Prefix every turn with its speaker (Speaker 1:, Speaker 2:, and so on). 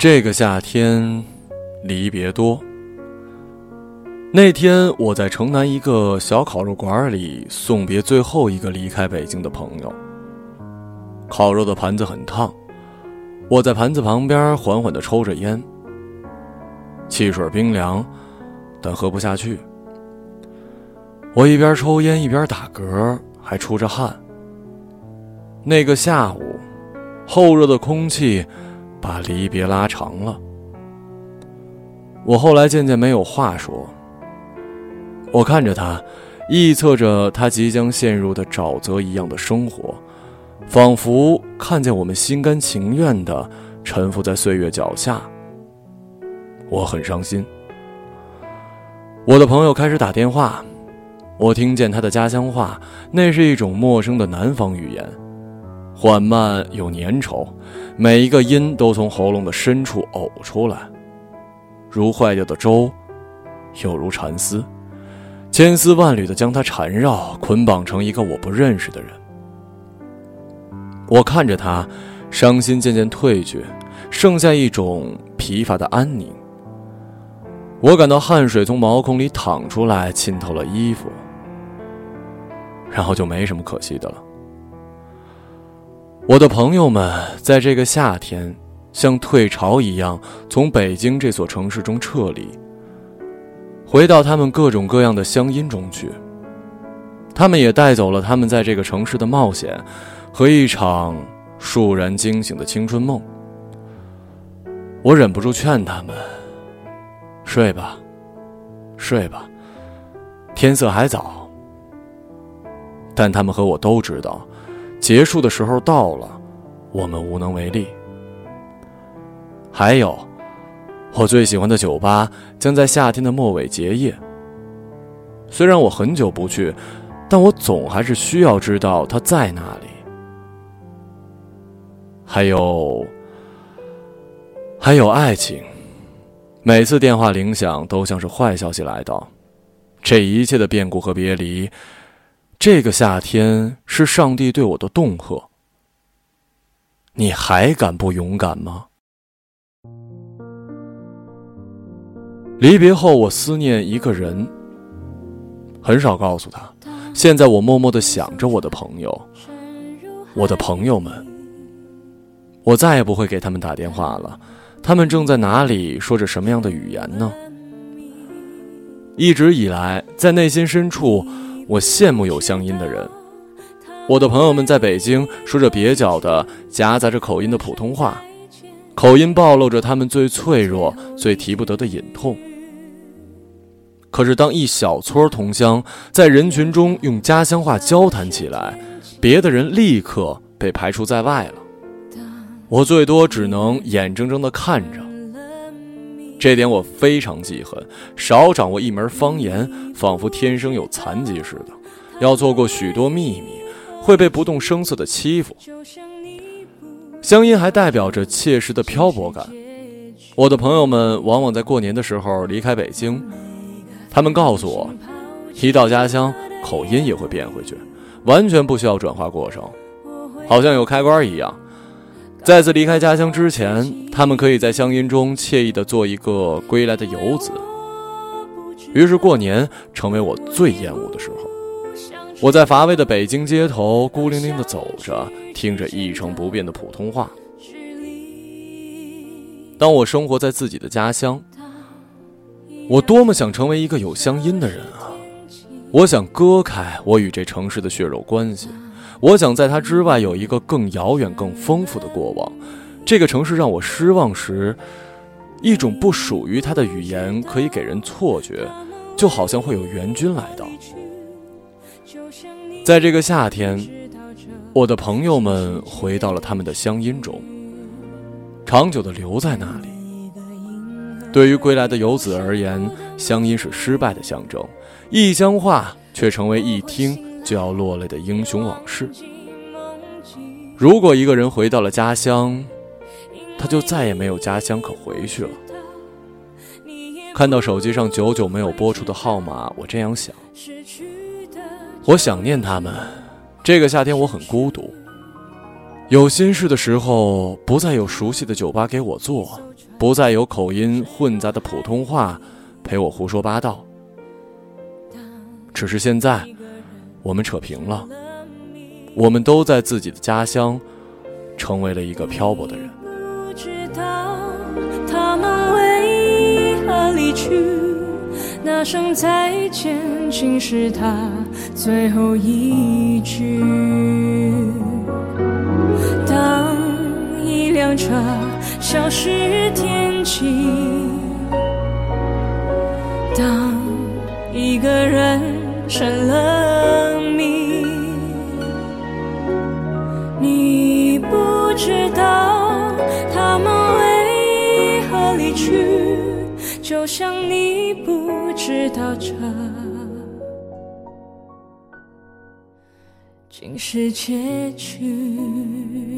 Speaker 1: 这个夏天，离别多。那天我在城南一个小烤肉馆里送别最后一个离开北京的朋友。烤肉的盘子很烫，我在盘子旁边缓缓的抽着烟。汽水冰凉，但喝不下去。我一边抽烟一边打嗝，还出着汗。那个下午，后热的空气。把离别拉长了。我后来渐渐没有话说。我看着他，臆测着他即将陷入的沼泽一样的生活，仿佛看见我们心甘情愿的沉浮在岁月脚下。我很伤心。我的朋友开始打电话，我听见他的家乡话，那是一种陌生的南方语言。缓慢又粘稠，每一个音都从喉咙的深处呕出来，如坏掉的粥，又如蚕丝，千丝万缕的将它缠绕、捆绑成一个我不认识的人。我看着他，伤心渐渐退去，剩下一种疲乏的安宁。我感到汗水从毛孔里淌出来，浸透了衣服，然后就没什么可惜的了。我的朋友们在这个夏天，像退潮一样从北京这所城市中撤离，回到他们各种各样的乡音中去。他们也带走了他们在这个城市的冒险，和一场倏然惊醒的青春梦。我忍不住劝他们：“睡吧，睡吧，天色还早。”但他们和我都知道。结束的时候到了，我们无能为力。还有，我最喜欢的酒吧将在夏天的末尾结业。虽然我很久不去，但我总还是需要知道它在哪里。还有，还有爱情，每次电话铃响都像是坏消息来到。这一切的变故和别离。这个夏天是上帝对我的恫吓。你还敢不勇敢吗？离别后，我思念一个人，很少告诉他。现在我默默的想着我的朋友，我的朋友们。我再也不会给他们打电话了。他们正在哪里，说着什么样的语言呢？一直以来，在内心深处。我羡慕有乡音的人，我的朋友们在北京说着蹩脚的、夹杂着口音的普通话，口音暴露着他们最脆弱、最提不得的隐痛。可是，当一小撮同乡在人群中用家乡话交谈起来，别的人立刻被排除在外了。我最多只能眼睁睁地看着。这点我非常记恨，少掌握一门方言，仿佛天生有残疾似的，要错过许多秘密，会被不动声色的欺负。乡音还代表着切实的漂泊感。我的朋友们往往在过年的时候离开北京，他们告诉我，一到家乡，口音也会变回去，完全不需要转化过程，好像有开关一样。再次离开家乡之前，他们可以在乡音中惬意地做一个归来的游子。于是过年成为我最厌恶的时候。我在乏味的北京街头孤零零地走着，听着一成不变的普通话。当我生活在自己的家乡，我多么想成为一个有乡音的人啊！我想割开我与这城市的血肉关系。我想在它之外有一个更遥远、更丰富的过往。这个城市让我失望时，一种不属于它的语言可以给人错觉，就好像会有援军来到。在这个夏天，我的朋友们回到了他们的乡音中，长久的留在那里。对于归来的游子而言，乡音是失败的象征，异乡话却成为一听。就要落泪的英雄往事。如果一个人回到了家乡，他就再也没有家乡可回去了。看到手机上久久没有拨出的号码，我这样想：我想念他们。这个夏天我很孤独，有心事的时候不再有熟悉的酒吧给我坐，不再有口音混杂的普通话陪我胡说八道。只是现在，我们扯平了，我们都在自己的家乡，成为了一个漂泊的人。
Speaker 2: 不知道他们为何离去，那声再见竟是他最后一句。当一辆车消失天际，当一个人成了就像你不知道这竟是结局。